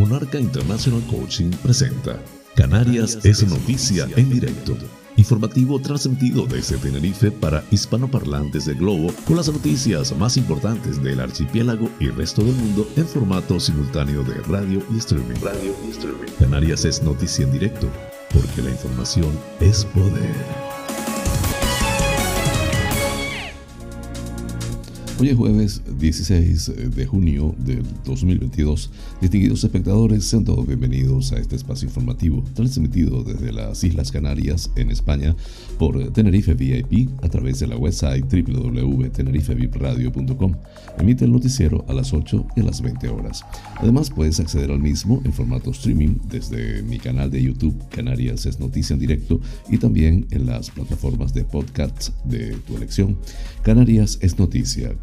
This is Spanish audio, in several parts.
Monarca International Coaching presenta Canarias es noticia en directo. Informativo transmitido desde Tenerife para hispanoparlantes del globo con las noticias más importantes del archipiélago y resto del mundo en formato simultáneo de radio y streaming. Radio y streaming. Canarias es noticia en directo porque la información es poder. Hoy es jueves 16 de junio del 2022. Distinguidos espectadores, sean todos bienvenidos a este espacio informativo, transmitido desde las Islas Canarias, en España, por Tenerife VIP a través de la website www.tenerifevipradio.com. Emite el noticiero a las 8 y a las 20 horas. Además, puedes acceder al mismo en formato streaming desde mi canal de YouTube Canarias es Noticia en Directo y también en las plataformas de podcasts de tu elección. Canarias es Noticia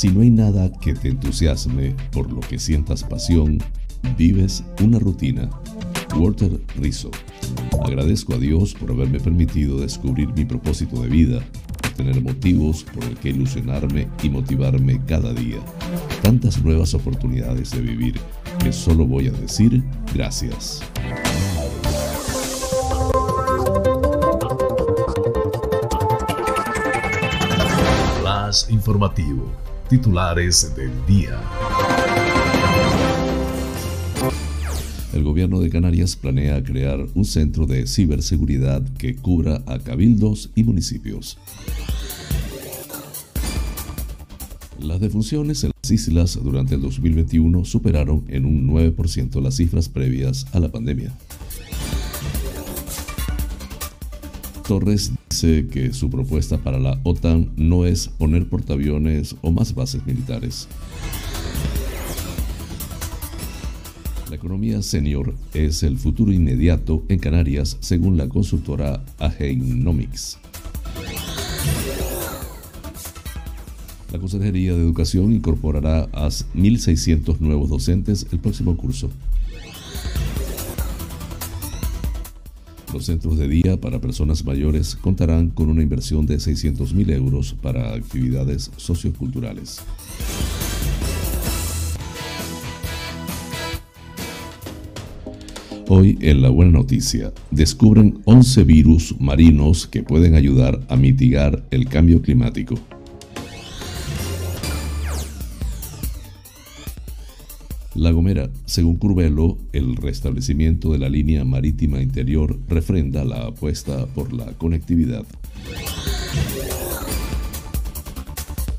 Si no hay nada que te entusiasme por lo que sientas pasión, vives una rutina. Walter Rizzo. Agradezco a Dios por haberme permitido descubrir mi propósito de vida, tener motivos por el que ilusionarme y motivarme cada día. Tantas nuevas oportunidades de vivir que solo voy a decir gracias. Informativo Titulares del día. El gobierno de Canarias planea crear un centro de ciberseguridad que cubra a cabildos y municipios. Las defunciones en las islas durante el 2021 superaron en un 9% las cifras previas a la pandemia. Torres que su propuesta para la OTAN no es poner portaaviones o más bases militares. La economía senior es el futuro inmediato en Canarias, según la consultora Agenomics. La Consejería de Educación incorporará a 1.600 nuevos docentes el próximo curso. Los centros de día para personas mayores contarán con una inversión de 600.000 euros para actividades socioculturales. Hoy en La Buena Noticia, descubren 11 virus marinos que pueden ayudar a mitigar el cambio climático. La Gomera, según Curvelo, el restablecimiento de la línea marítima interior refrenda la apuesta por la conectividad.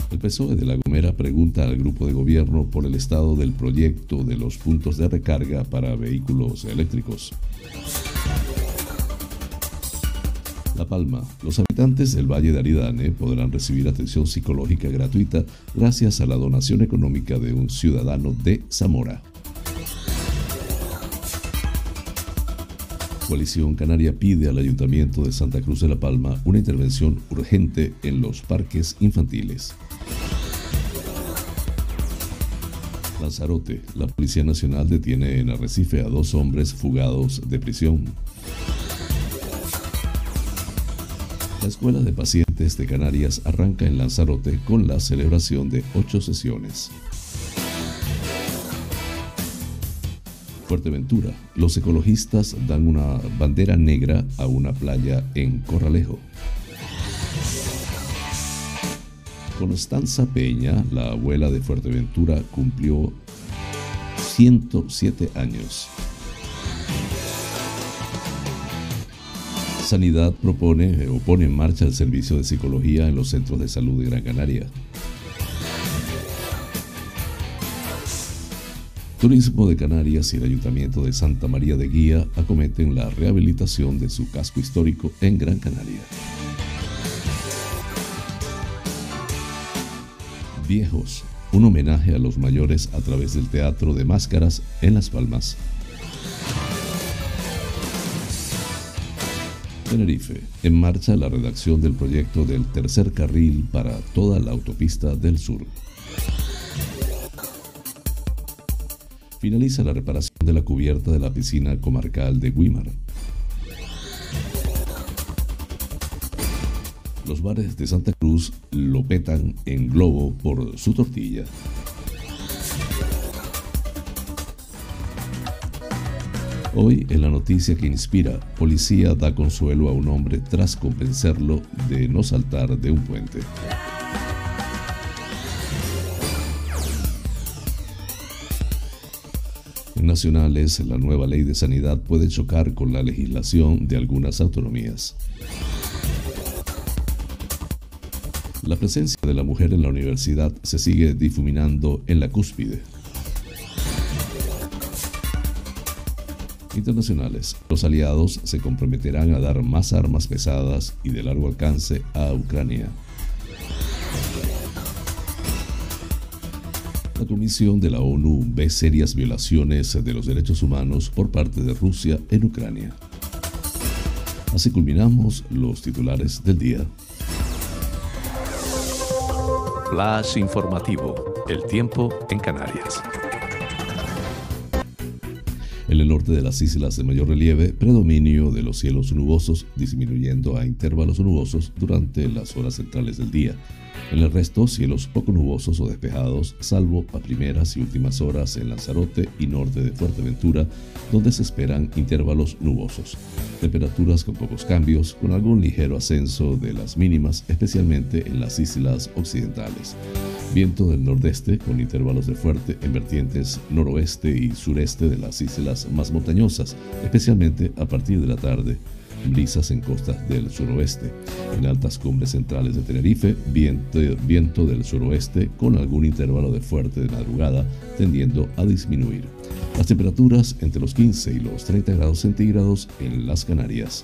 El PSOE de La Gomera pregunta al grupo de gobierno por el estado del proyecto de los puntos de recarga para vehículos eléctricos. La Palma. Los habitantes del Valle de Aridane podrán recibir atención psicológica gratuita gracias a la donación económica de un ciudadano de Zamora. Coalición Canaria pide al Ayuntamiento de Santa Cruz de la Palma una intervención urgente en los parques infantiles. Lanzarote, la Policía Nacional detiene en Arrecife a dos hombres fugados de prisión. La Escuela de Pacientes de Canarias arranca en Lanzarote con la celebración de ocho sesiones. Fuerteventura, los ecologistas dan una bandera negra a una playa en Corralejo. Constanza Peña, la abuela de Fuerteventura, cumplió 107 años. Sanidad propone o pone en marcha el servicio de psicología en los centros de salud de Gran Canaria. Turismo de Canarias y el Ayuntamiento de Santa María de Guía acometen la rehabilitación de su casco histórico en Gran Canaria. Viejos, un homenaje a los mayores a través del Teatro de Máscaras en Las Palmas. Tenerife, en marcha la redacción del proyecto del tercer carril para toda la autopista del sur. Finaliza la reparación de la cubierta de la piscina comarcal de Guimar. Los bares de Santa Cruz lo petan en globo por su tortilla. Hoy, en la noticia que inspira, policía da consuelo a un hombre tras convencerlo de no saltar de un puente. En nacionales, la nueva ley de sanidad puede chocar con la legislación de algunas autonomías. La presencia de la mujer en la universidad se sigue difuminando en la cúspide. Internacionales, los aliados se comprometerán a dar más armas pesadas y de largo alcance a Ucrania. La Comisión de la ONU ve serias violaciones de los derechos humanos por parte de Rusia en Ucrania. Así culminamos los titulares del día. Flash informativo. El tiempo en Canarias. En el norte de las islas de mayor relieve, predominio de los cielos nubosos, disminuyendo a intervalos nubosos durante las horas centrales del día. En el resto, cielos poco nubosos o despejados, salvo a primeras y últimas horas en Lanzarote y norte de Fuerteventura, donde se esperan intervalos nubosos. Temperaturas con pocos cambios, con algún ligero ascenso de las mínimas, especialmente en las islas occidentales. Viento del nordeste con intervalos de fuerte en vertientes noroeste y sureste de las islas más montañosas, especialmente a partir de la tarde. Brisas en costas del suroeste. En altas cumbres centrales de Tenerife, viento, viento del suroeste con algún intervalo de fuerte de madrugada tendiendo a disminuir. Las temperaturas entre los 15 y los 30 grados centígrados en las Canarias.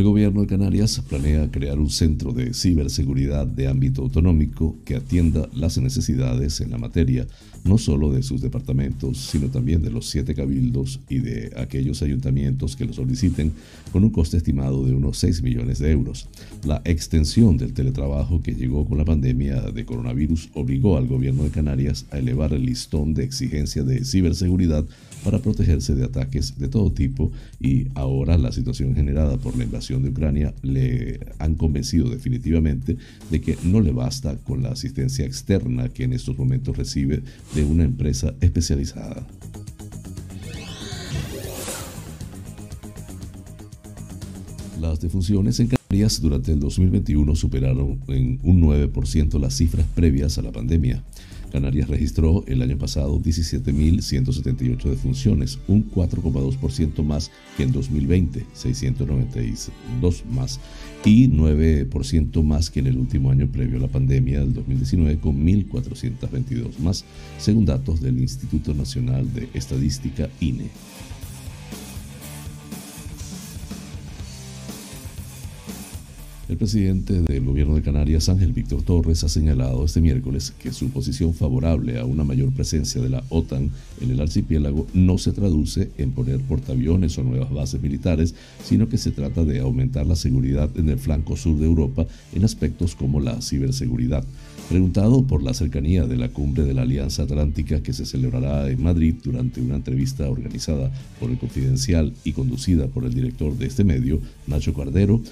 El gobierno de Canarias planea crear un centro de ciberseguridad de ámbito autonómico que atienda las necesidades en la materia, no solo de sus departamentos, sino también de los siete cabildos y de aquellos ayuntamientos que lo soliciten, con un coste estimado de unos 6 millones de euros. La extensión del teletrabajo que llegó con la pandemia de coronavirus obligó al gobierno de Canarias a elevar el listón de exigencia de ciberseguridad para protegerse de ataques de todo tipo y ahora la situación generada por la invasión de Ucrania le han convencido definitivamente de que no le basta con la asistencia externa que en estos momentos recibe de una empresa especializada. Las defunciones en Canarias durante el 2021 superaron en un 9% las cifras previas a la pandemia. Canarias registró el año pasado 17.178 defunciones, un 4,2% más que en 2020, 692 más, y 9% más que en el último año previo a la pandemia del 2019, con 1.422 más, según datos del Instituto Nacional de Estadística INE. El presidente del gobierno de Canarias, Ángel Víctor Torres, ha señalado este miércoles que su posición favorable a una mayor presencia de la OTAN en el archipiélago no se traduce en poner portaaviones o nuevas bases militares, sino que se trata de aumentar la seguridad en el flanco sur de Europa en aspectos como la ciberseguridad. Preguntado por la cercanía de la cumbre de la Alianza Atlántica que se celebrará en Madrid durante una entrevista organizada por el Confidencial y conducida por el director de este medio, Nacho Cardero,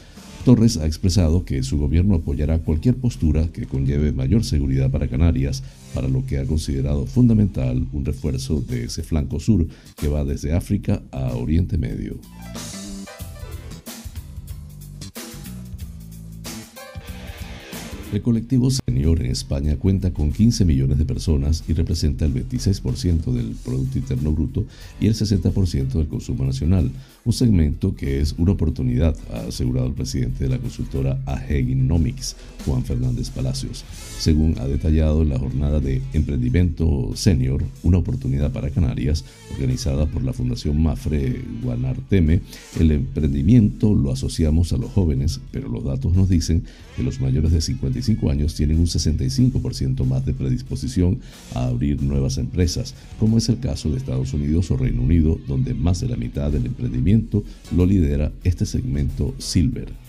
Torres ha expresado que su gobierno apoyará cualquier postura que conlleve mayor seguridad para Canarias, para lo que ha considerado fundamental un refuerzo de ese flanco sur que va desde África a Oriente Medio. El colectivo senior en España cuenta con 15 millones de personas y representa el 26% del Producto Interno Bruto y el 60% del consumo nacional, un segmento que es una oportunidad, ha asegurado el presidente de la consultora Ageginomics, Juan Fernández Palacios. Según ha detallado en la jornada de Emprendimiento Senior, una oportunidad para Canarias, organizada por la Fundación Mafre Guanarteme, el emprendimiento lo asociamos a los jóvenes, pero los datos nos dicen que los mayores de 55 años tienen un 65% más de predisposición a abrir nuevas empresas, como es el caso de Estados Unidos o Reino Unido, donde más de la mitad del emprendimiento lo lidera este segmento Silver.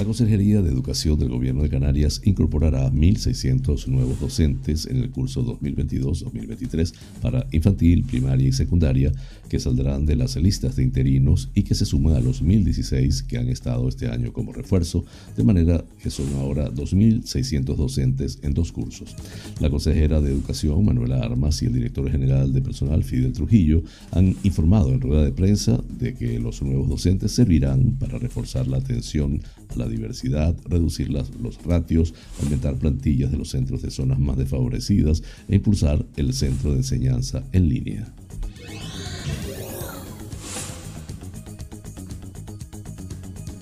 La Consejería de Educación del Gobierno de Canarias incorporará 1.600 nuevos docentes en el curso 2022-2023 para infantil, primaria y secundaria que saldrán de las listas de interinos y que se suman a los 1.016 que han estado este año como refuerzo, de manera que son ahora 2.600 docentes en dos cursos. La consejera de Educación, Manuela Armas, y el director general de personal, Fidel Trujillo, han informado en rueda de prensa de que los nuevos docentes servirán para reforzar la atención a la diversidad, reducir los ratios, aumentar plantillas de los centros de zonas más desfavorecidas e impulsar el centro de enseñanza en línea.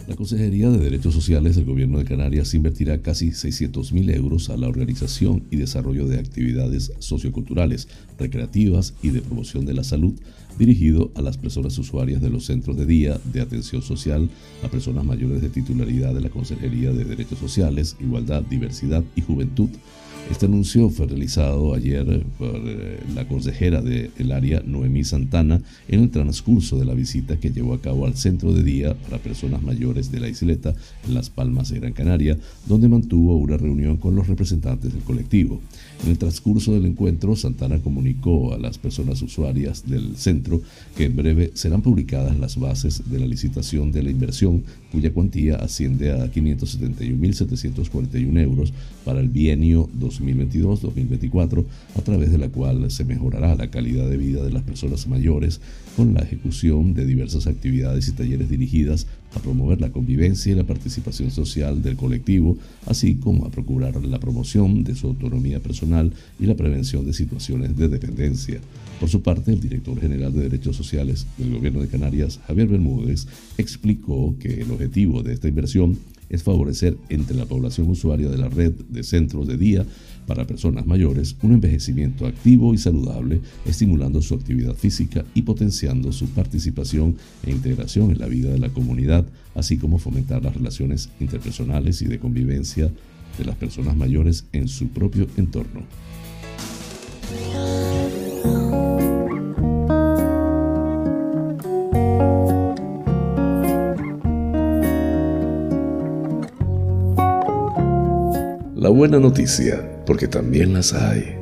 La Consejería de Derechos Sociales del Gobierno de Canarias invertirá casi 600.000 euros a la organización y desarrollo de actividades socioculturales, recreativas y de promoción de la salud dirigido a las personas usuarias de los centros de día de atención social, a personas mayores de titularidad de la Consejería de Derechos Sociales, Igualdad, Diversidad y Juventud, este anuncio fue realizado ayer por eh, la consejera del área, Noemí Santana, en el transcurso de la visita que llevó a cabo al centro de día para personas mayores de la isleta en Las Palmas de Gran Canaria, donde mantuvo una reunión con los representantes del colectivo. En el transcurso del encuentro, Santana comunicó a las personas usuarias del centro que en breve serán publicadas las bases de la licitación de la inversión, cuya cuantía asciende a 571.741 euros para el bienio 2022-2024, a través de la cual se mejorará la calidad de vida de las personas mayores con la ejecución de diversas actividades y talleres dirigidas a promover la convivencia y la participación social del colectivo, así como a procurar la promoción de su autonomía personal y la prevención de situaciones de dependencia. Por su parte, el director general de Derechos Sociales del Gobierno de Canarias, Javier Bermúdez, explicó que el objetivo de esta inversión es favorecer entre la población usuaria de la red de centros de día para personas mayores un envejecimiento activo y saludable, estimulando su actividad física y potenciando su participación e integración en la vida de la comunidad, así como fomentar las relaciones interpersonales y de convivencia de las personas mayores en su propio entorno. La buena noticia, porque también las hay.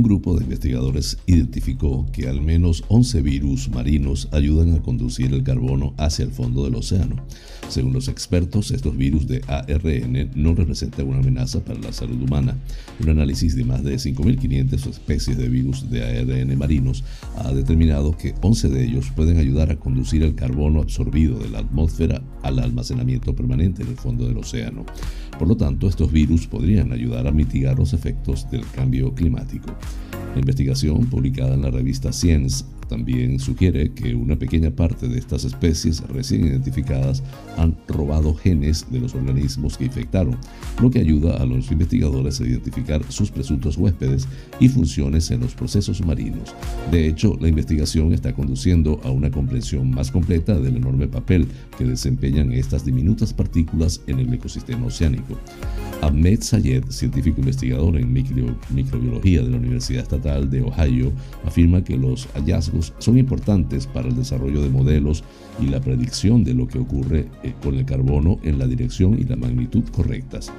Un grupo de investigadores identificó que al menos 11 virus marinos ayudan a conducir el carbono hacia el fondo del océano. Según los expertos, estos virus de ARN no representan una amenaza para la salud humana. Un análisis de más de 5.500 especies de virus de ARN marinos ha determinado que 11 de ellos pueden ayudar a conducir el carbono absorbido de la atmósfera al almacenamiento permanente en el fondo del océano. Por lo tanto, estos virus podrían ayudar a mitigar los efectos del cambio climático. La investigación publicada en la revista Science también sugiere que una pequeña parte de estas especies recién identificadas han robado genes de los organismos que infectaron, lo que ayuda a los investigadores a identificar sus presuntos huéspedes y funciones en los procesos marinos. De hecho, la investigación está conduciendo a una comprensión más completa del enorme papel que desempeñan estas diminutas partículas en el ecosistema oceánico. Ahmed Sayed, científico investigador en microbiología de la Universidad Estatal de Ohio, afirma que los hallazgos son importantes para el desarrollo de modelos y la predicción de lo que ocurre eh, con el carbono en la dirección y la magnitud correctas.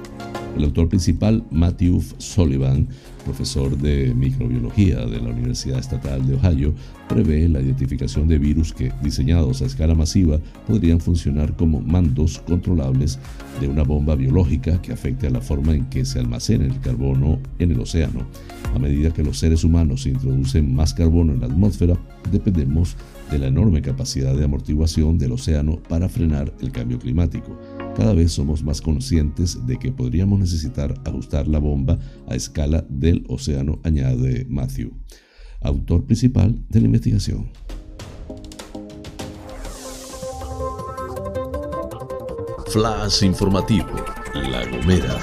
El autor principal, Matthew Sullivan, profesor de microbiología de la Universidad Estatal de Ohio, prevé la identificación de virus que, diseñados a escala masiva, podrían funcionar como mandos controlables de una bomba biológica que afecte a la forma en que se almacena el carbono en el océano. A medida que los seres humanos introducen más carbono en la atmósfera, dependemos de la enorme capacidad de amortiguación del océano para frenar el cambio climático. Cada vez somos más conscientes de que podríamos necesitar ajustar la bomba a escala del océano, añade Matthew, autor principal de la investigación. Flash informativo, La Gomera.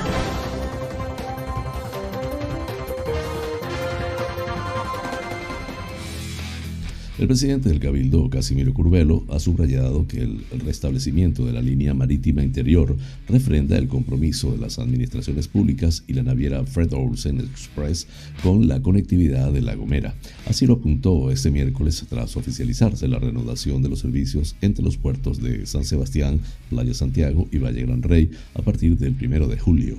El presidente del Cabildo, Casimiro Curvelo, ha subrayado que el restablecimiento de la línea marítima interior refrenda el compromiso de las administraciones públicas y la naviera Fred Olsen Express con la conectividad de La Gomera. Así lo apuntó este miércoles tras oficializarse la reanudación de los servicios entre los puertos de San Sebastián, Playa Santiago y Valle Gran Rey a partir del 1 de julio.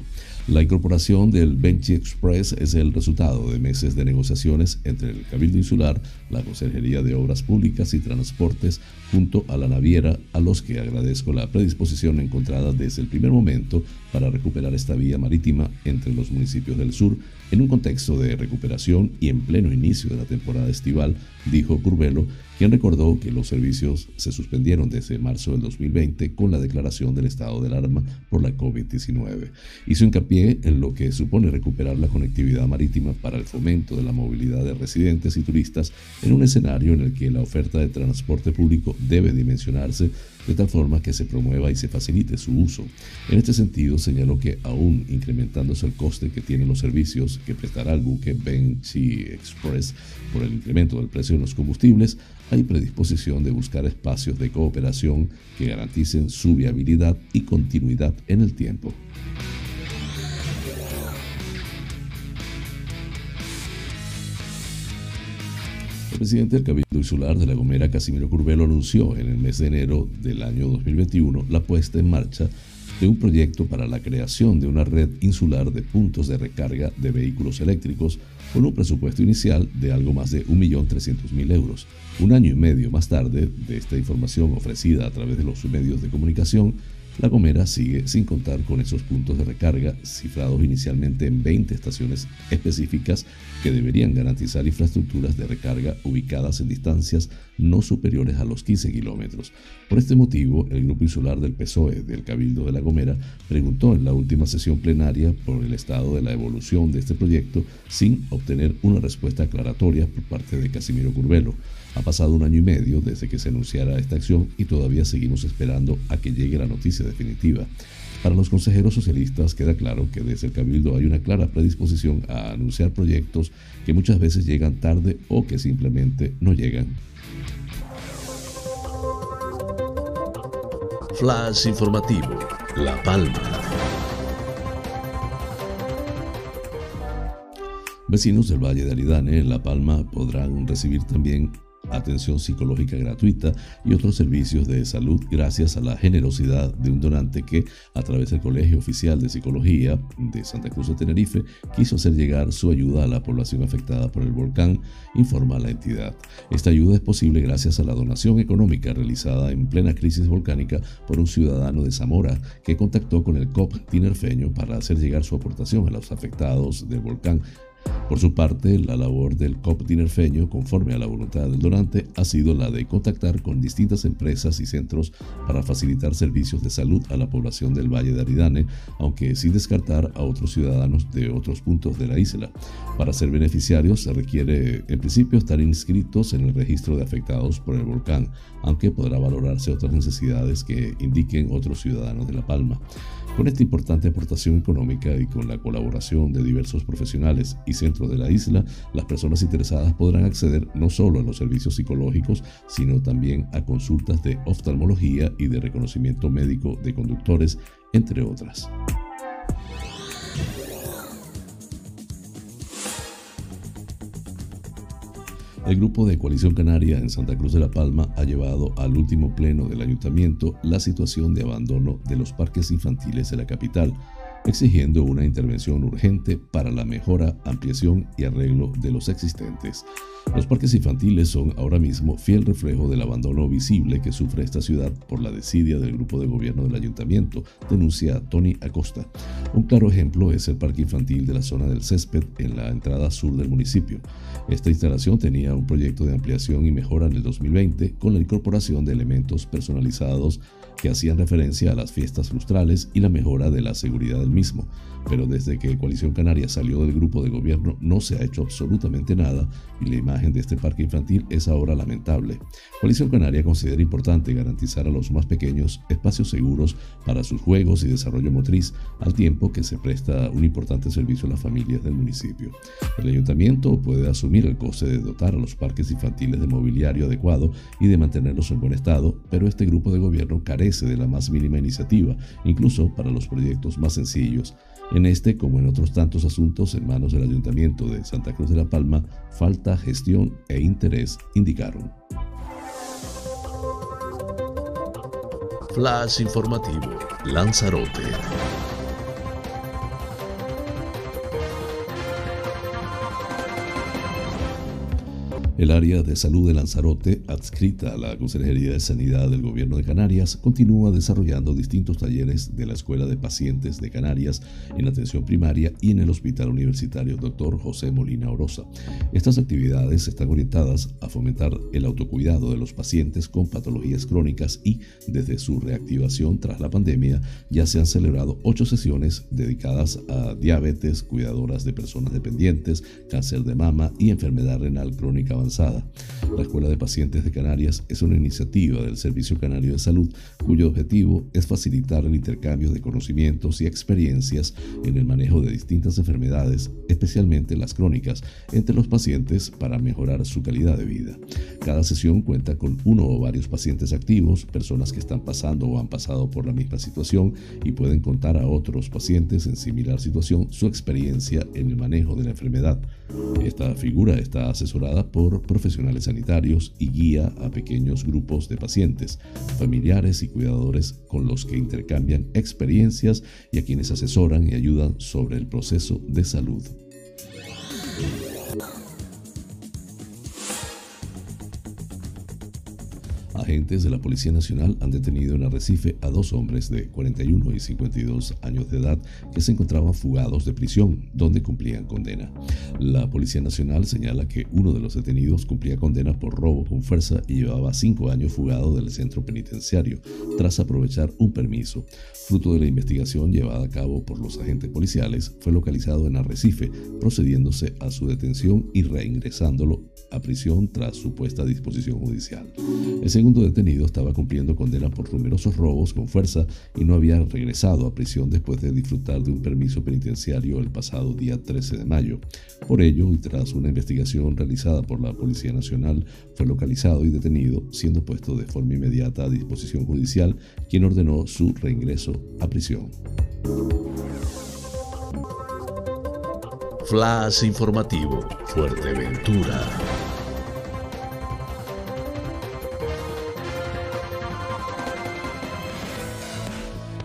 La incorporación del Benchy Express es el resultado de meses de negociaciones entre el Cabildo Insular, la Consejería de Obras Públicas y Transportes, junto a la naviera, a los que agradezco la predisposición encontrada desde el primer momento para recuperar esta vía marítima entre los municipios del sur en un contexto de recuperación y en pleno inicio de la temporada estival, dijo Curvelo, quien recordó que los servicios se suspendieron desde marzo del 2020 con la declaración del estado de alarma por la COVID-19. Hizo hincapié en lo que supone recuperar la conectividad marítima para el fomento de la movilidad de residentes y turistas en un escenario en el que la oferta de transporte público debe dimensionarse de tal forma que se promueva y se facilite su uso. En este sentido, señaló que aún incrementándose el coste que tienen los servicios que prestará el buque Benchy Express por el incremento del precio de los combustibles, hay predisposición de buscar espacios de cooperación que garanticen su viabilidad y continuidad en el tiempo. Presidente del Cabildo Insular de La Gomera, Casimiro Curvelo, anunció en el mes de enero del año 2021 la puesta en marcha de un proyecto para la creación de una red insular de puntos de recarga de vehículos eléctricos con un presupuesto inicial de algo más de 1.300.000 euros. Un año y medio más tarde de esta información ofrecida a través de los medios de comunicación, la Gomera sigue sin contar con esos puntos de recarga cifrados inicialmente en 20 estaciones específicas que deberían garantizar infraestructuras de recarga ubicadas en distancias no superiores a los 15 kilómetros. Por este motivo, el Grupo Insular del PSOE del Cabildo de La Gomera preguntó en la última sesión plenaria por el estado de la evolución de este proyecto sin obtener una respuesta aclaratoria por parte de Casimiro Curvelo. Ha pasado un año y medio desde que se anunciara esta acción y todavía seguimos esperando a que llegue la noticia definitiva. Para los consejeros socialistas queda claro que desde el Cabildo hay una clara predisposición a anunciar proyectos que muchas veces llegan tarde o que simplemente no llegan. Flash informativo, La Palma. Vecinos del Valle de Aridane, en La Palma, podrán recibir también atención psicológica gratuita y otros servicios de salud gracias a la generosidad de un donante que, a través del Colegio Oficial de Psicología de Santa Cruz de Tenerife, quiso hacer llegar su ayuda a la población afectada por el volcán, informa la entidad. Esta ayuda es posible gracias a la donación económica realizada en plena crisis volcánica por un ciudadano de Zamora que contactó con el COP tinerfeño para hacer llegar su aportación a los afectados del volcán por su parte, la labor del COP dinerfeño, conforme a la voluntad del donante, ha sido la de contactar con distintas empresas y centros para facilitar servicios de salud a la población del Valle de Aridane, aunque sin descartar a otros ciudadanos de otros puntos de la isla. Para ser beneficiarios se requiere, en principio, estar inscritos en el registro de afectados por el volcán, aunque podrá valorarse otras necesidades que indiquen otros ciudadanos de La Palma. Con esta importante aportación económica y con la colaboración de diversos profesionales y centros de la isla, las personas interesadas podrán acceder no solo a los servicios psicológicos, sino también a consultas de oftalmología y de reconocimiento médico de conductores, entre otras. El grupo de Coalición Canaria en Santa Cruz de la Palma ha llevado al último pleno del ayuntamiento la situación de abandono de los parques infantiles de la capital, exigiendo una intervención urgente para la mejora, ampliación y arreglo de los existentes. Los parques infantiles son ahora mismo fiel reflejo del abandono visible que sufre esta ciudad por la desidia del grupo de gobierno del ayuntamiento, denuncia Tony Acosta. Un claro ejemplo es el parque infantil de la zona del césped en la entrada sur del municipio. Esta instalación tenía un proyecto de ampliación y mejora en el 2020 con la incorporación de elementos personalizados que hacían referencia a las fiestas lustrales y la mejora de la seguridad del mismo, pero desde que Coalición Canaria salió del grupo de gobierno no se ha hecho absolutamente nada y la imagen de este parque infantil es ahora lamentable. Coalición Canaria considera importante garantizar a los más pequeños espacios seguros para sus juegos y desarrollo motriz, al tiempo que se presta un importante servicio a las familias del municipio. El ayuntamiento puede asumir el coste de dotar a los parques infantiles de mobiliario adecuado y de mantenerlos en buen estado, pero este grupo de gobierno carece de la más mínima iniciativa, incluso para los proyectos más sencillos. En este, como en otros tantos asuntos en manos del Ayuntamiento de Santa Cruz de la Palma, falta gestión e interés, indicaron. Flash informativo, Lanzarote. El área de salud de Lanzarote, adscrita a la Consejería de Sanidad del Gobierno de Canarias, continúa desarrollando distintos talleres de la Escuela de Pacientes de Canarias en atención primaria y en el Hospital Universitario Dr. José Molina Orosa. Estas actividades están orientadas a fomentar el autocuidado de los pacientes con patologías crónicas y, desde su reactivación tras la pandemia, ya se han celebrado ocho sesiones dedicadas a diabetes, cuidadoras de personas dependientes, cáncer de mama y enfermedad renal crónica avanzada la Escuela de Pacientes de Canarias es una iniciativa del Servicio Canario de Salud cuyo objetivo es facilitar el intercambio de conocimientos y experiencias en el manejo de distintas enfermedades, especialmente las crónicas, entre los pacientes para mejorar su calidad de vida. Cada sesión cuenta con uno o varios pacientes activos, personas que están pasando o han pasado por la misma situación y pueden contar a otros pacientes en similar situación su experiencia en el manejo de la enfermedad. Esta figura está asesorada por profesionales sanitarios y guía a pequeños grupos de pacientes, familiares y cuidadores con los que intercambian experiencias y a quienes asesoran y ayudan sobre el proceso de salud. Agentes de la Policía Nacional han detenido en Arrecife a dos hombres de 41 y 52 años de edad que se encontraban fugados de prisión, donde cumplían condena. La Policía Nacional señala que uno de los detenidos cumplía condena por robo con fuerza y llevaba cinco años fugado del centro penitenciario, tras aprovechar un permiso. Fruto de la investigación llevada a cabo por los agentes policiales, fue localizado en Arrecife, procediéndose a su detención y reingresándolo a prisión tras supuesta disposición judicial. El segundo detenido estaba cumpliendo condena por numerosos robos con fuerza y no había regresado a prisión después de disfrutar de un permiso penitenciario el pasado día 13 de mayo. Por ello, y tras una investigación realizada por la Policía Nacional, fue localizado y detenido, siendo puesto de forma inmediata a disposición judicial, quien ordenó su reingreso a prisión. Flash informativo, Fuerteventura.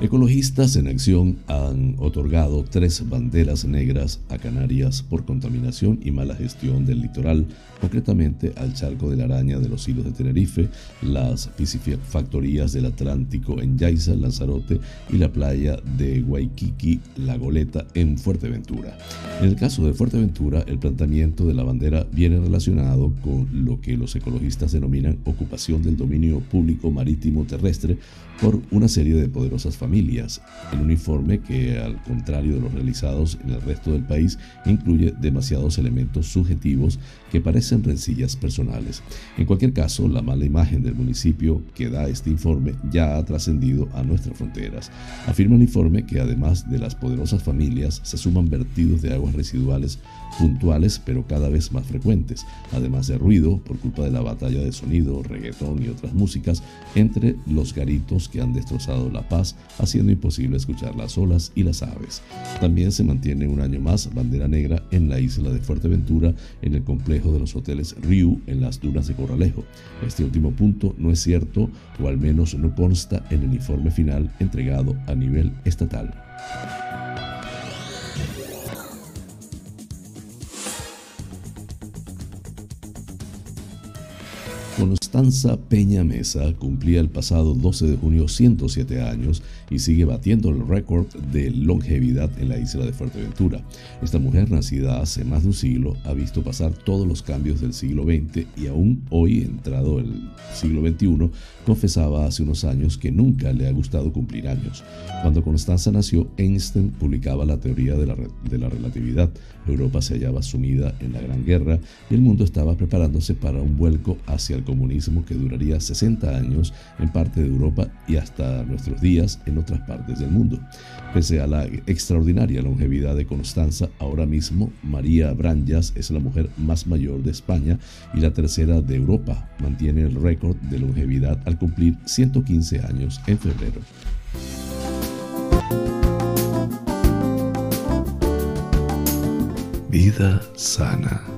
Ecologistas en Acción han otorgado tres banderas negras a Canarias por contaminación y mala gestión del litoral, concretamente al charco de la araña de los hilos de Tenerife, las piscifactorías del Atlántico en Yaiza, Lanzarote y la playa de Waikiki, La Goleta en Fuerteventura. En el caso de Fuerteventura, el planteamiento de la bandera viene relacionado con lo que los ecologistas denominan ocupación del dominio público marítimo terrestre por una serie de poderosas familias. El uniforme, que al contrario de los realizados en el resto del país, incluye demasiados elementos subjetivos que parecen rencillas personales. En cualquier caso, la mala imagen del municipio que da este informe ya ha trascendido a nuestras fronteras. Afirma el informe que además de las poderosas familias, se suman vertidos de aguas residuales puntuales pero cada vez más frecuentes, además de ruido por culpa de la batalla de sonido, reggaetón y otras músicas entre los garitos que han destrozado la paz, haciendo imposible escuchar las olas y las aves. También se mantiene un año más bandera negra en la isla de Fuerteventura, en el complejo de los hoteles Riu, en las dunas de Corralejo. Este último punto no es cierto, o al menos no consta en el informe final entregado a nivel estatal. Constanza Peña Mesa cumplía el pasado 12 de junio 107 años y sigue batiendo el récord de longevidad en la isla de Fuerteventura. Esta mujer, nacida hace más de un siglo, ha visto pasar todos los cambios del siglo XX y aún hoy, entrado el siglo XXI, confesaba hace unos años que nunca le ha gustado cumplir años. Cuando Constanza nació, Einstein publicaba la teoría de la, de la relatividad. Europa se hallaba sumida en la Gran Guerra y el mundo estaba preparándose para un vuelco hacia el comunismo que duraría 60 años en parte de Europa y hasta nuestros días otras partes del mundo. Pese a la extraordinaria longevidad de Constanza, ahora mismo María Branjas es la mujer más mayor de España y la tercera de Europa. Mantiene el récord de longevidad al cumplir 115 años en febrero. Vida sana.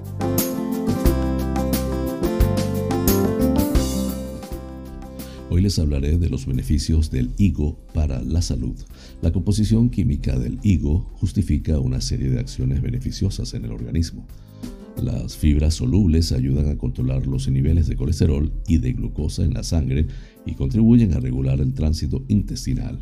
Hoy les hablaré de los beneficios del higo para la salud. La composición química del higo justifica una serie de acciones beneficiosas en el organismo. Las fibras solubles ayudan a controlar los niveles de colesterol y de glucosa en la sangre y contribuyen a regular el tránsito intestinal.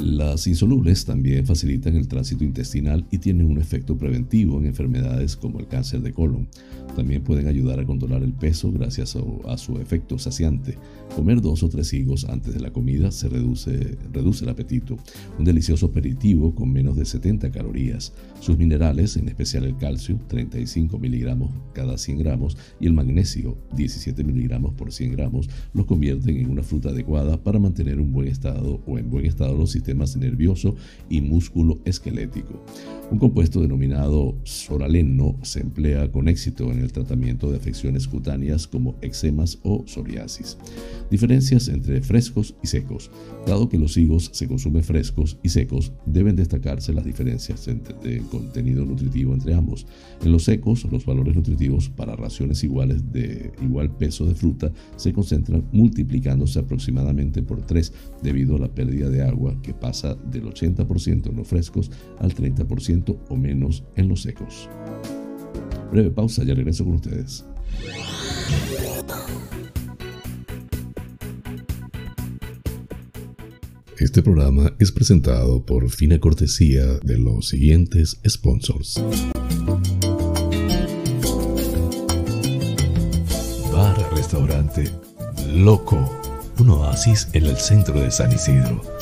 Las insolubles también facilitan el tránsito intestinal y tienen un efecto preventivo en enfermedades como el cáncer de colon. También pueden ayudar a controlar el peso gracias a, su efecto saciante. Comer dos o tres higos antes de la comida se reduce, reduce el apetito. Un delicioso aperitivo con menos de 70 calorías. Sus minerales, en especial el calcio, 35 miligramos cada 100 gramos, y el magnesio, 17 miligramos por 100 gramos, los convierten en una fruta adecuada para mantener un buen estado o en buen estado los sistemas nervioso y músculo esquelético. Un compuesto denominado soraleno se emplea con éxito en el tratamiento de afecciones cutáneas como eczemas o psoriasis. Diferencias entre frescos y secos. Dado que los higos se consumen frescos y secos, deben destacarse las diferencias de contenido nutritivo entre ambos. En los secos, los valores nutritivos para raciones iguales de igual peso de fruta se concentran multiplicándose aproximadamente por 3 debido a la pérdida de agua que pasa del 80% en los frescos al 30% o menos en los secos. Breve pausa, ya regreso con ustedes. Este programa es presentado por fina cortesía de los siguientes sponsors. Bar Restaurante Loco, un oasis en el centro de San Isidro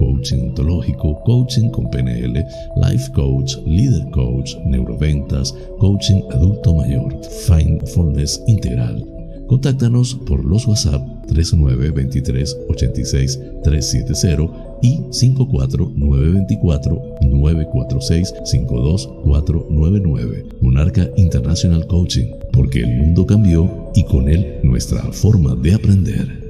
coaching ontológico, coaching con PNL, life coach, leader coach, neuroventas, coaching adulto mayor, mindfulness integral. Contáctanos por los WhatsApp 3923 86 370 y 54 924 946 52499. Monarca International Coaching, porque el mundo cambió y con él nuestra forma de aprender.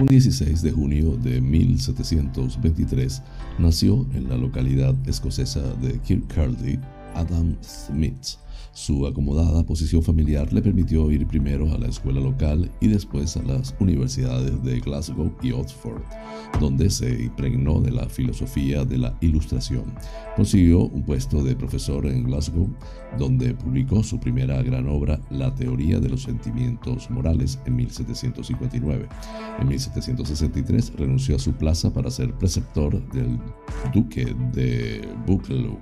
Un 16 de junio de 1723 nació en la localidad escocesa de Kirkcaldy Adam Smith, su acomodada posición familiar le permitió ir primero a la escuela local y después a las universidades de Glasgow y Oxford, donde se impregnó de la filosofía de la ilustración. Consiguió un puesto de profesor en Glasgow, donde publicó su primera gran obra, La teoría de los sentimientos morales, en 1759. En 1763 renunció a su plaza para ser preceptor del duque de Buccleuch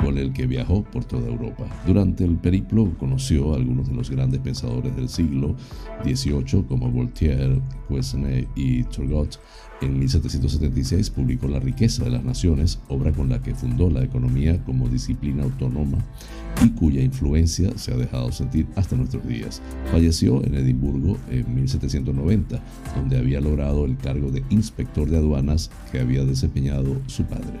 con el que viajó por toda Europa. Durante el periplo conoció a algunos de los grandes pensadores del siglo XVIII como Voltaire, Quesnay y Turgot. En 1776 publicó La riqueza de las naciones, obra con la que fundó la economía como disciplina autónoma y cuya influencia se ha dejado sentir hasta nuestros días. Falleció en Edimburgo en 1790, donde había logrado el cargo de inspector de aduanas que había desempeñado su padre.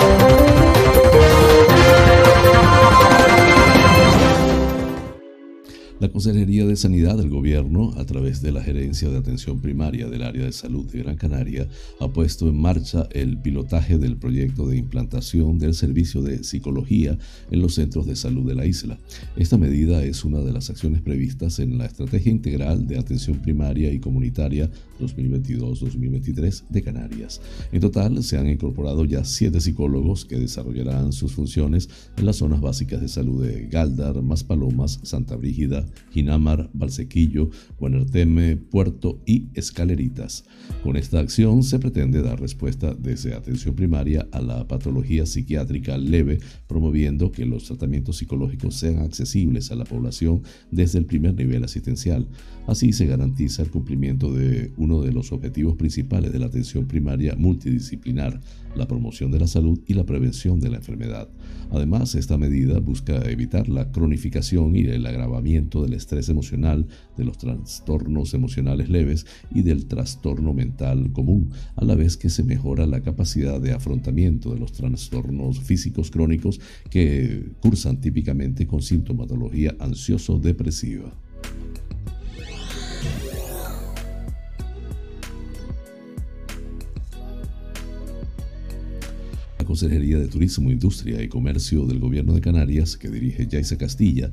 La Consejería de Sanidad del Gobierno, a través de la Gerencia de Atención Primaria del Área de Salud de Gran Canaria, ha puesto en marcha el pilotaje del proyecto de implantación del servicio de psicología en los centros de salud de la isla. Esta medida es una de las acciones previstas en la Estrategia Integral de Atención Primaria y Comunitaria 2022-2023 de Canarias. En total, se han incorporado ya siete psicólogos que desarrollarán sus funciones en las zonas básicas de salud de Galdar, Maspalomas, Santa Brígida, Ginamar, Valsequillo, Buenerteme, Puerto y Escaleritas. Con esta acción se pretende dar respuesta desde atención primaria a la patología psiquiátrica leve, promoviendo que los tratamientos psicológicos sean accesibles a la población desde el primer nivel asistencial. Así se garantiza el cumplimiento de uno de los objetivos principales de la atención primaria multidisciplinar, la promoción de la salud y la prevención de la enfermedad. Además, esta medida busca evitar la cronificación y el agravamiento del estrés emocional, de los trastornos emocionales leves y del trastorno mental común, a la vez que se mejora la capacidad de afrontamiento de los trastornos físicos crónicos que cursan típicamente con sintomatología ansioso-depresiva. Consejería de Turismo, Industria y Comercio del Gobierno de Canarias, que dirige Yaisa Castilla,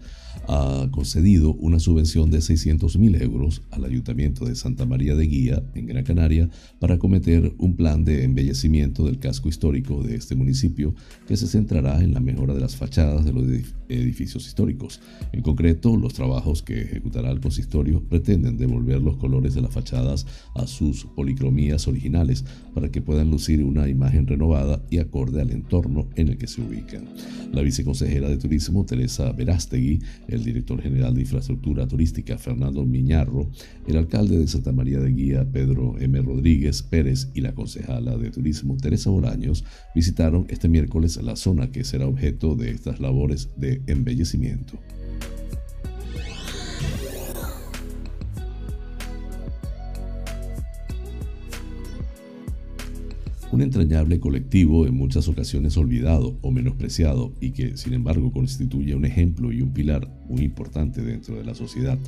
ha concedido una subvención de 600.000 euros al Ayuntamiento de Santa María de Guía, en Gran Canaria, para acometer un plan de embellecimiento del casco histórico de este municipio que se centrará en la mejora de las fachadas de los edificios históricos. En concreto, los trabajos que ejecutará el consistorio pretenden devolver los colores de las fachadas a sus policromías originales para que puedan lucir una imagen renovada y acorde al entorno en el que se ubican. La viceconsejera de Turismo, Teresa Verástegui, director general de Infraestructura Turística, Fernando Miñarro, el alcalde de Santa María de Guía, Pedro M. Rodríguez Pérez, y la concejala de Turismo, Teresa Bolaños, visitaron este miércoles la zona que será objeto de estas labores de embellecimiento. Un entrañable colectivo en muchas ocasiones olvidado o menospreciado y que sin embargo constituye un ejemplo y un pilar muy importante dentro de la sociedad,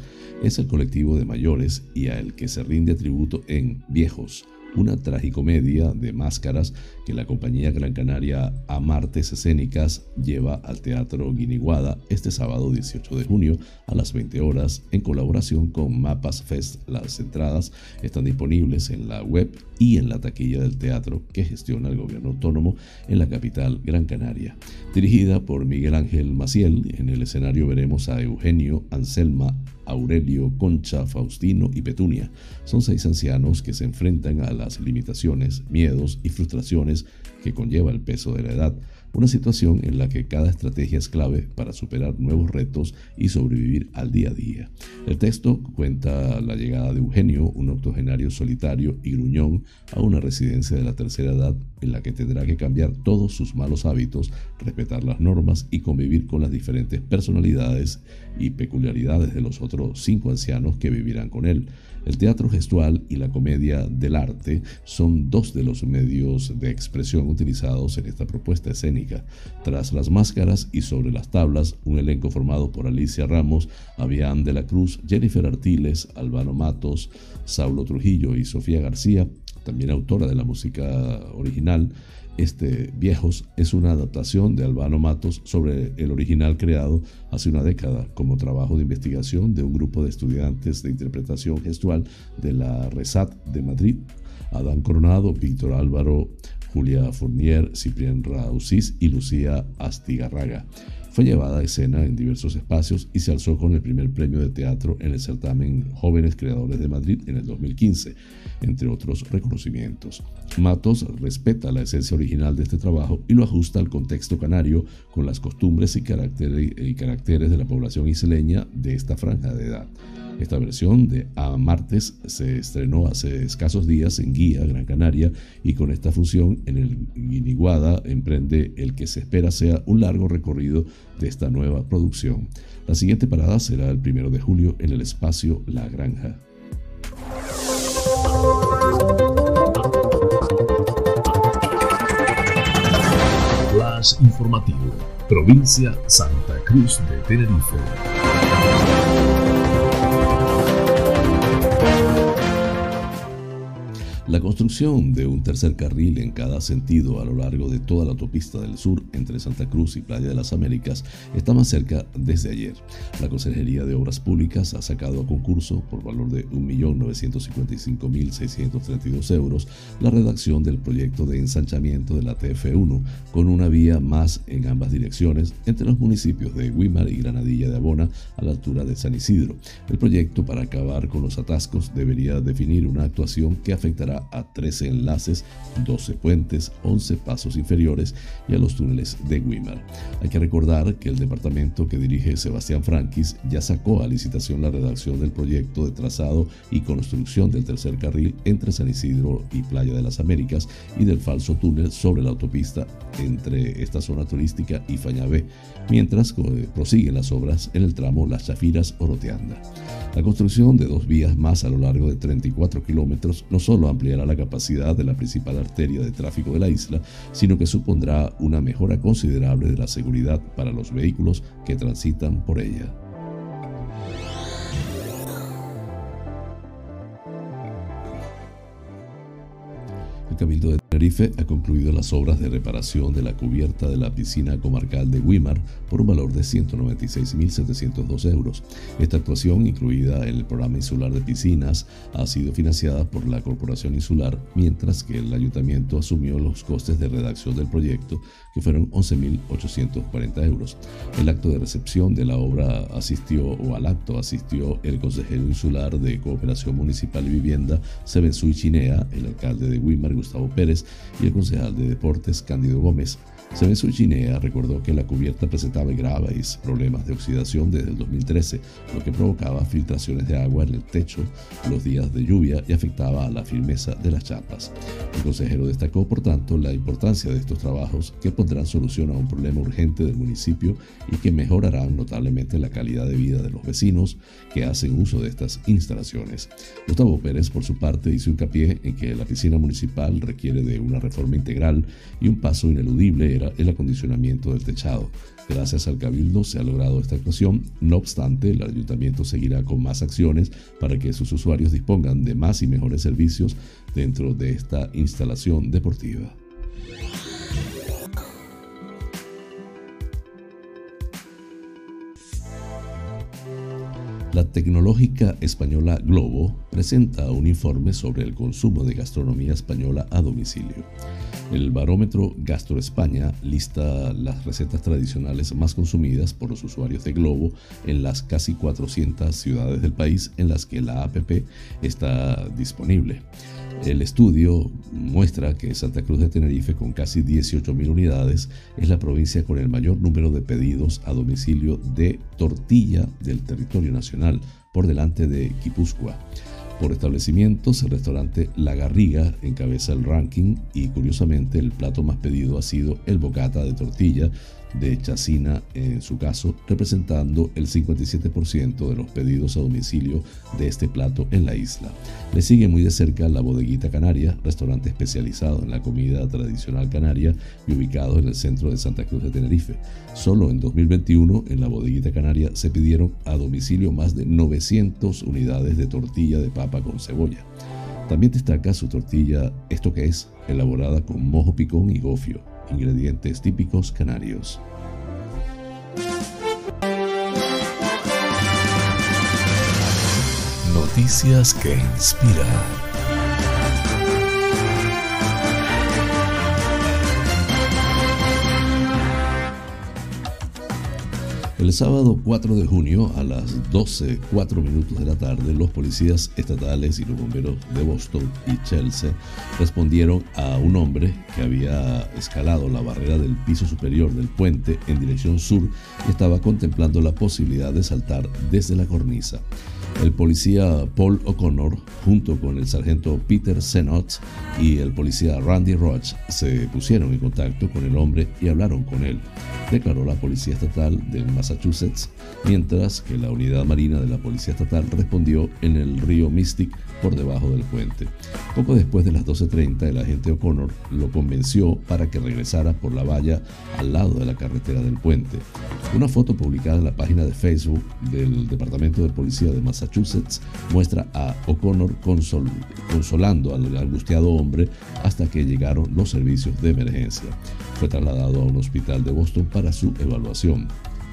es el colectivo de mayores y a el que se rinde tributo en Viejos, una tragicomedia de máscaras que la compañía Gran Canaria Amartes Escénicas lleva al Teatro Guiniguada este sábado 18 de junio a las 20 horas en colaboración con Mapas Fest. Las entradas están disponibles en la web y en la taquilla del teatro que gestiona el gobierno autónomo en la capital Gran Canaria. Dirigida por Miguel Ángel Maciel, en el escenario veremos a Eugenio Anselma Aurelio, Concha, Faustino y Petunia. Son seis ancianos que se enfrentan a las limitaciones, miedos y frustraciones que conlleva el peso de la edad una situación en la que cada estrategia es clave para superar nuevos retos y sobrevivir al día a día. El texto cuenta la llegada de Eugenio, un octogenario solitario y gruñón, a una residencia de la tercera edad en la que tendrá que cambiar todos sus malos hábitos, respetar las normas y convivir con las diferentes personalidades y peculiaridades de los otros cinco ancianos que vivirán con él. El teatro gestual y la comedia del arte son dos de los medios de expresión utilizados en esta propuesta escénica. Tras las máscaras y sobre las tablas, un elenco formado por Alicia Ramos, Avian de la Cruz, Jennifer Artiles, Albano Matos, Saulo Trujillo y Sofía García, también autora de la música original, este Viejos es una adaptación de Albano Matos sobre el original creado hace una década como trabajo de investigación de un grupo de estudiantes de interpretación gestual de la RESAT de Madrid. Adán Coronado, Víctor Álvaro, Julia Fournier, Ciprián Rausis y Lucía Astigarraga. Fue llevada a escena en diversos espacios y se alzó con el primer premio de teatro en el certamen Jóvenes Creadores de Madrid en el 2015, entre otros reconocimientos. Matos respeta la esencia original de este trabajo y lo ajusta al contexto canario con las costumbres y caracteres de la población isleña de esta franja de edad. Esta versión de A Martes se estrenó hace escasos días en Guía, Gran Canaria, y con esta función en el Guiniguada emprende el que se espera sea un largo recorrido de esta nueva producción. La siguiente parada será el primero de julio en el espacio La Granja. Flash informativo, provincia Santa Cruz de Tenerife. La construcción de un tercer carril en cada sentido a lo largo de toda la autopista del sur entre Santa Cruz y Playa de las Américas está más cerca desde ayer. La Consejería de Obras Públicas ha sacado a concurso por valor de 1.955.632 euros la redacción del proyecto de ensanchamiento de la TF1 con una vía más en ambas direcciones entre los municipios de Guimar y Granadilla de Abona a la altura de San Isidro. El proyecto para acabar con los atascos debería definir una actuación que afectará a 13 enlaces, 12 puentes, 11 pasos inferiores y a los túneles de Wimmer. Hay que recordar que el departamento que dirige Sebastián Frankis ya sacó a licitación la redacción del proyecto de trazado y construcción del tercer carril entre San Isidro y Playa de las Américas y del falso túnel sobre la autopista entre esta zona turística y Fañabé, mientras prosiguen las obras en el tramo Las Chafiras-Oroteanda. La construcción de dos vías más a lo largo de 34 kilómetros no solo ampliará la capacidad de la principal arteria de tráfico de la isla, sino que supondrá una mejora considerable de la seguridad para los vehículos que transitan por ella. Cabildo de Tenerife ha concluido las obras de reparación de la cubierta de la piscina comarcal de Wimar por un valor de 196.702 euros. Esta actuación, incluida en el programa insular de piscinas, ha sido financiada por la Corporación Insular, mientras que el ayuntamiento asumió los costes de redacción del proyecto, que fueron 11.840 euros. El acto de recepción de la obra asistió, o al acto asistió, el consejero insular de Cooperación Municipal y Vivienda, Sebensui Chinea, el alcalde de Wimar, Gustavo Pérez, Pérez y el concejal de Deportes Cándido Gómez. Semensu Chinea recordó que la cubierta presentaba graves problemas de oxidación desde el 2013, lo que provocaba filtraciones de agua en el techo los días de lluvia y afectaba a la firmeza de las chapas. El consejero destacó, por tanto, la importancia de estos trabajos que pondrán solución a un problema urgente del municipio y que mejorarán notablemente la calidad de vida de los vecinos que hacen uso de estas instalaciones. Gustavo Pérez, por su parte, hizo hincapié en que la piscina municipal requiere de una reforma integral y un paso ineludible el acondicionamiento del techado. Gracias al Cabildo se ha logrado esta actuación, no obstante, el ayuntamiento seguirá con más acciones para que sus usuarios dispongan de más y mejores servicios dentro de esta instalación deportiva. La tecnológica española Globo presenta un informe sobre el consumo de gastronomía española a domicilio. El barómetro Gastro España lista las recetas tradicionales más consumidas por los usuarios de Globo en las casi 400 ciudades del país en las que la APP está disponible. El estudio muestra que Santa Cruz de Tenerife, con casi 18.000 unidades, es la provincia con el mayor número de pedidos a domicilio de tortilla del territorio nacional, por delante de Guipúzcoa. Por establecimientos, el restaurante La Garriga encabeza el ranking y curiosamente el plato más pedido ha sido el bocata de tortilla de Chacina en su caso, representando el 57% de los pedidos a domicilio de este plato en la isla. Le sigue muy de cerca la Bodeguita Canaria, restaurante especializado en la comida tradicional canaria y ubicado en el centro de Santa Cruz de Tenerife. Solo en 2021 en la Bodeguita Canaria se pidieron a domicilio más de 900 unidades de tortilla de papa con cebolla. También destaca su tortilla, esto que es, elaborada con mojo picón y gofio ingredientes típicos canarios. Noticias que inspiran. El sábado 4 de junio a las 12.04 minutos de la tarde, los policías estatales y los bomberos de Boston y Chelsea respondieron a un hombre que había escalado la barrera del piso superior del puente en dirección sur y estaba contemplando la posibilidad de saltar desde la cornisa. El policía Paul O'Connor, junto con el sargento Peter Senot y el policía Randy Roach, se pusieron en contacto con el hombre y hablaron con él, declaró la Policía Estatal de Massachusetts, mientras que la unidad marina de la Policía Estatal respondió en el río Mystic por debajo del puente. Poco después de las 12.30, el agente O'Connor lo convenció para que regresara por la valla al lado de la carretera del puente. Una foto publicada en la página de Facebook del Departamento de Policía de Massachusetts muestra a O'Connor consolando al angustiado hombre hasta que llegaron los servicios de emergencia. Fue trasladado a un hospital de Boston para su evaluación.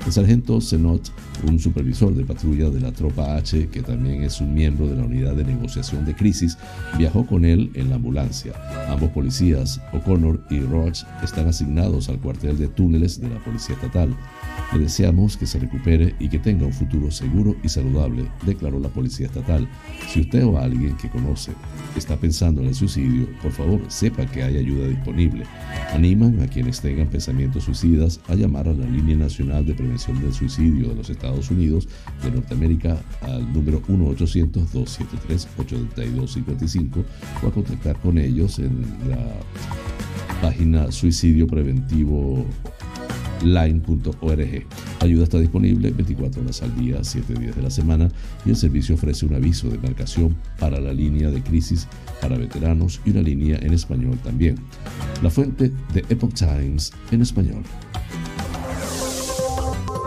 El sargento Zenot, un supervisor de patrulla de la Tropa H, que también es un miembro de la unidad de negociación de crisis, viajó con él en la ambulancia. Ambos policías, O'Connor y Roach, están asignados al cuartel de túneles de la Policía Estatal. Le deseamos que se recupere y que tenga un futuro seguro y saludable, declaró la Policía Estatal. Si usted o alguien que conoce está pensando en el suicidio, por favor sepa que hay ayuda disponible. Animan a quienes tengan pensamientos suicidas a llamar a la Línea Nacional de Prevención del Suicidio de los Estados Unidos de Norteamérica al número 1-800-273-8255 o a contactar con ellos en la página Suicidio Preventivo line.org. ayuda está disponible 24 horas al día, 7 días de la semana y el servicio ofrece un aviso de marcación para la línea de crisis para veteranos y una línea en español también. La fuente de Epoch Times en español.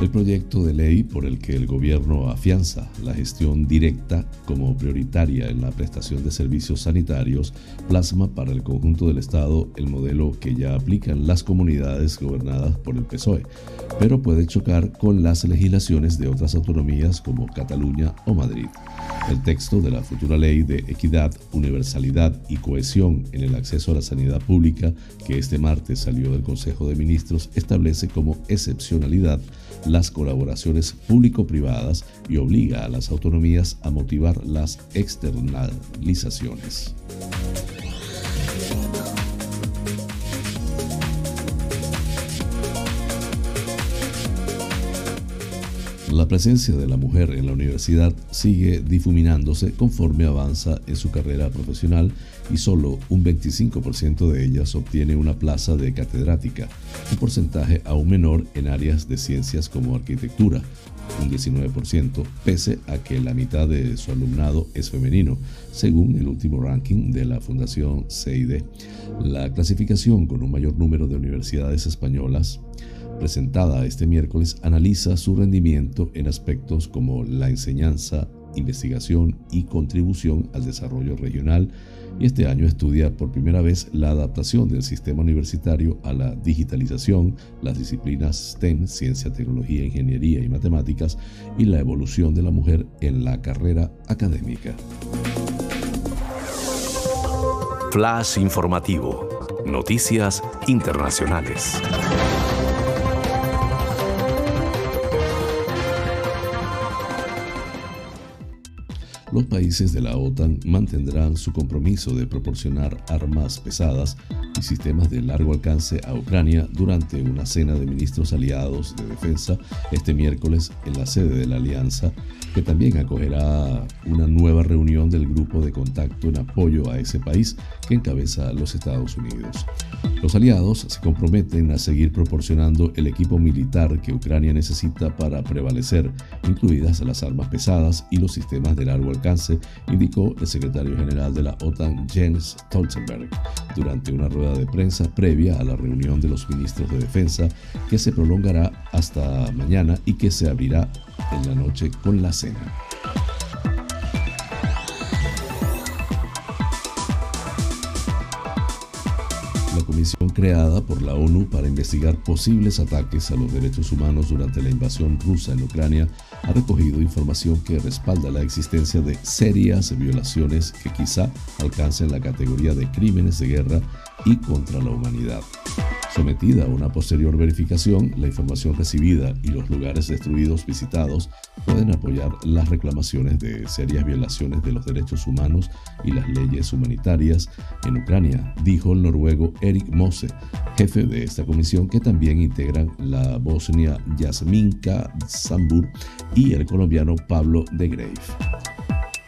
El proyecto de ley por el que el gobierno afianza la gestión directa como prioritaria en la prestación de servicios sanitarios plasma para el conjunto del Estado el modelo que ya aplican las comunidades gobernadas por el PSOE, pero puede chocar con las legislaciones de otras autonomías como Cataluña o Madrid. El texto de la futura ley de equidad, universalidad y cohesión en el acceso a la sanidad pública que este martes salió del Consejo de Ministros establece como excepcionalidad las colaboraciones público-privadas y obliga a las autonomías a motivar las externalizaciones. La presencia de la mujer en la universidad sigue difuminándose conforme avanza en su carrera profesional y solo un 25% de ellas obtiene una plaza de catedrática, un porcentaje aún menor en áreas de ciencias como arquitectura, un 19%, pese a que la mitad de su alumnado es femenino, según el último ranking de la Fundación CID. La clasificación con un mayor número de universidades españolas presentada este miércoles analiza su rendimiento en aspectos como la enseñanza, investigación y contribución al desarrollo regional y este año estudia por primera vez la adaptación del sistema universitario a la digitalización, las disciplinas STEM, ciencia, tecnología, ingeniería y matemáticas y la evolución de la mujer en la carrera académica. Flash informativo. Noticias internacionales. Los países de la OTAN mantendrán su compromiso de proporcionar armas pesadas y sistemas de largo alcance a Ucrania durante una cena de ministros aliados de defensa este miércoles en la sede de la alianza, que también acogerá una nueva reunión del grupo de contacto en apoyo a ese país que encabeza los Estados Unidos. Los aliados se comprometen a seguir proporcionando el equipo militar que Ucrania necesita para prevalecer, incluidas las armas pesadas y los sistemas de largo alcance, indicó el secretario general de la OTAN Jens Stoltenberg durante una rueda de prensa previa a la reunión de los ministros de defensa que se prolongará hasta mañana y que se abrirá en la noche con la cena. La comisión creada por la ONU para investigar posibles ataques a los derechos humanos durante la invasión rusa en Ucrania ha recogido información que respalda la existencia de serias violaciones que quizá alcancen la categoría de crímenes de guerra y contra la humanidad. Sometida a una posterior verificación, la información recibida y los lugares destruidos visitados pueden apoyar las reclamaciones de serias violaciones de los derechos humanos y las leyes humanitarias en Ucrania, dijo el noruego Erik Mose, jefe de esta comisión que también integran la bosnia Yasminka Zambur y el colombiano Pablo de Grave.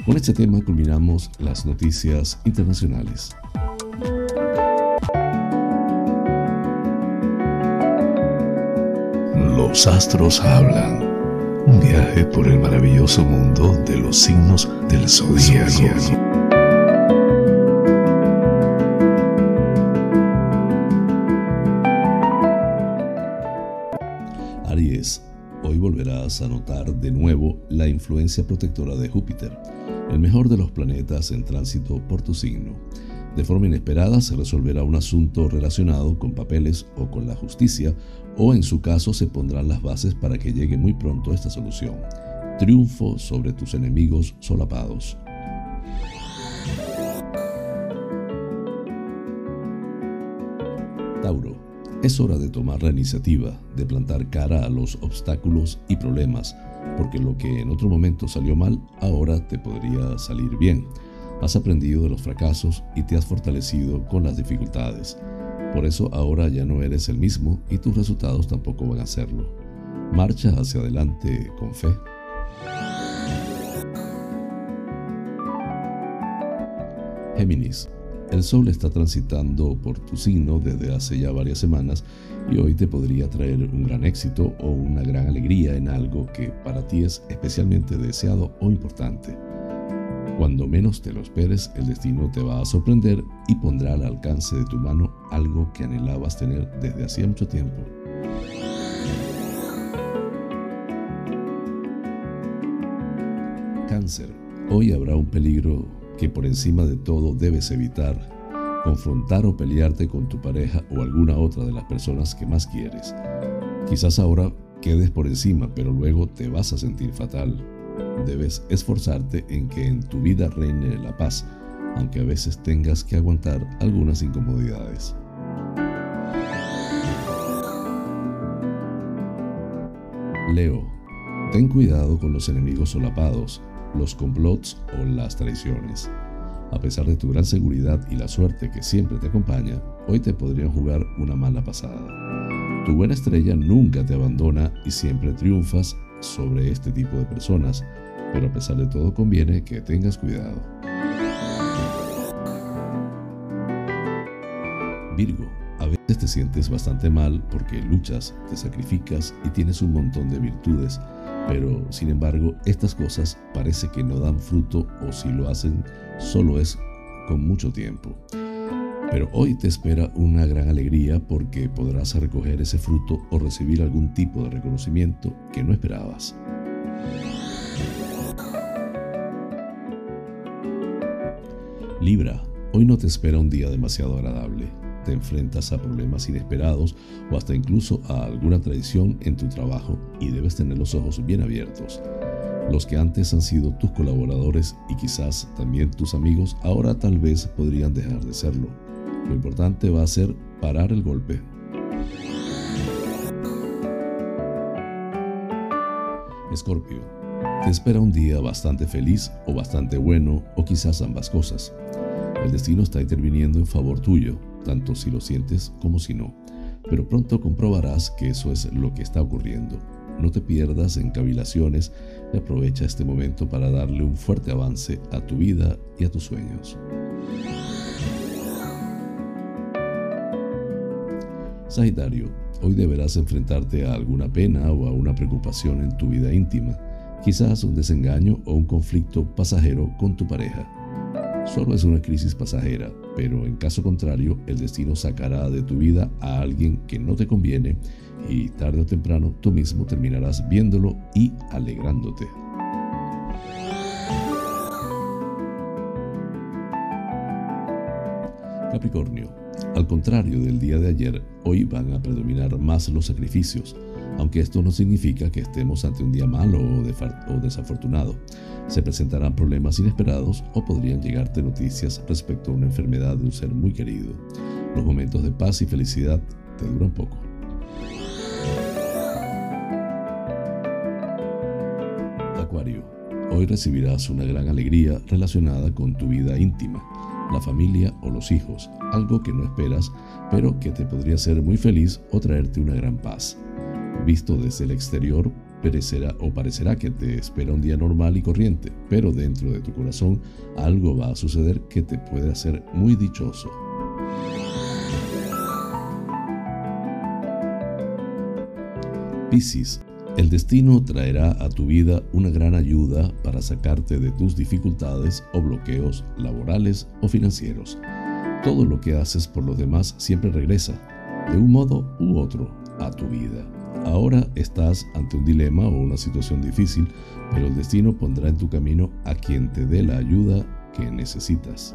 Con este tema culminamos las noticias internacionales. Los astros hablan. Un viaje por el maravilloso mundo de los signos del zodiaco. Aries, hoy volverás a notar de nuevo la influencia protectora de Júpiter, el mejor de los planetas en tránsito por tu signo. De forma inesperada se resolverá un asunto relacionado con papeles o con la justicia, o en su caso se pondrán las bases para que llegue muy pronto esta solución. Triunfo sobre tus enemigos solapados. Tauro, es hora de tomar la iniciativa, de plantar cara a los obstáculos y problemas, porque lo que en otro momento salió mal, ahora te podría salir bien. Has aprendido de los fracasos y te has fortalecido con las dificultades. Por eso ahora ya no eres el mismo y tus resultados tampoco van a serlo. Marcha hacia adelante con fe. Géminis, el sol está transitando por tu signo desde hace ya varias semanas y hoy te podría traer un gran éxito o una gran alegría en algo que para ti es especialmente deseado o importante. Cuando menos te lo esperes, el destino te va a sorprender y pondrá al alcance de tu mano algo que anhelabas tener desde hacía mucho tiempo. Cáncer. Hoy habrá un peligro que por encima de todo debes evitar. Confrontar o pelearte con tu pareja o alguna otra de las personas que más quieres. Quizás ahora quedes por encima, pero luego te vas a sentir fatal. Debes esforzarte en que en tu vida reine la paz, aunque a veces tengas que aguantar algunas incomodidades. Leo, ten cuidado con los enemigos solapados, los complots o las traiciones. A pesar de tu gran seguridad y la suerte que siempre te acompaña, hoy te podrían jugar una mala pasada. Tu buena estrella nunca te abandona y siempre triunfas sobre este tipo de personas, pero a pesar de todo conviene que tengas cuidado. Virgo, a veces te sientes bastante mal porque luchas, te sacrificas y tienes un montón de virtudes, pero sin embargo estas cosas parece que no dan fruto o si lo hacen solo es con mucho tiempo. Pero hoy te espera una gran alegría porque podrás recoger ese fruto o recibir algún tipo de reconocimiento que no esperabas. Libra, hoy no te espera un día demasiado agradable. Te enfrentas a problemas inesperados o hasta incluso a alguna traición en tu trabajo y debes tener los ojos bien abiertos. Los que antes han sido tus colaboradores y quizás también tus amigos ahora tal vez podrían dejar de serlo. Lo importante va a ser parar el golpe. Escorpio, te espera un día bastante feliz o bastante bueno o quizás ambas cosas. El destino está interviniendo en favor tuyo, tanto si lo sientes como si no, pero pronto comprobarás que eso es lo que está ocurriendo. No te pierdas en cavilaciones y aprovecha este momento para darle un fuerte avance a tu vida y a tus sueños. Sagitario, hoy deberás enfrentarte a alguna pena o a una preocupación en tu vida íntima, quizás un desengaño o un conflicto pasajero con tu pareja. Solo es una crisis pasajera, pero en caso contrario, el destino sacará de tu vida a alguien que no te conviene y tarde o temprano tú mismo terminarás viéndolo y alegrándote. Capricornio, al contrario del día de ayer, hoy van a predominar más los sacrificios, aunque esto no significa que estemos ante un día malo o, desafortunado. Se presentarán problemas inesperados o podrían llegarte noticias respecto a una enfermedad de un ser muy querido. Los momentos de paz y felicidad te duran poco. Acuario, hoy recibirás una gran alegría relacionada con tu vida íntima la familia o los hijos, algo que no esperas, pero que te podría hacer muy feliz o traerte una gran paz. Visto desde el exterior, perecerá o parecerá que te espera un día normal y corriente, pero dentro de tu corazón algo va a suceder que te puede hacer muy dichoso. Piscis, el destino traerá a tu vida una gran ayuda para sacarte de tus dificultades o bloqueos laborales o financieros. Todo lo que haces por los demás siempre regresa, de un modo u otro, a tu vida. Ahora estás ante un dilema o una situación difícil, pero el destino pondrá en tu camino a quien te dé la ayuda que necesitas.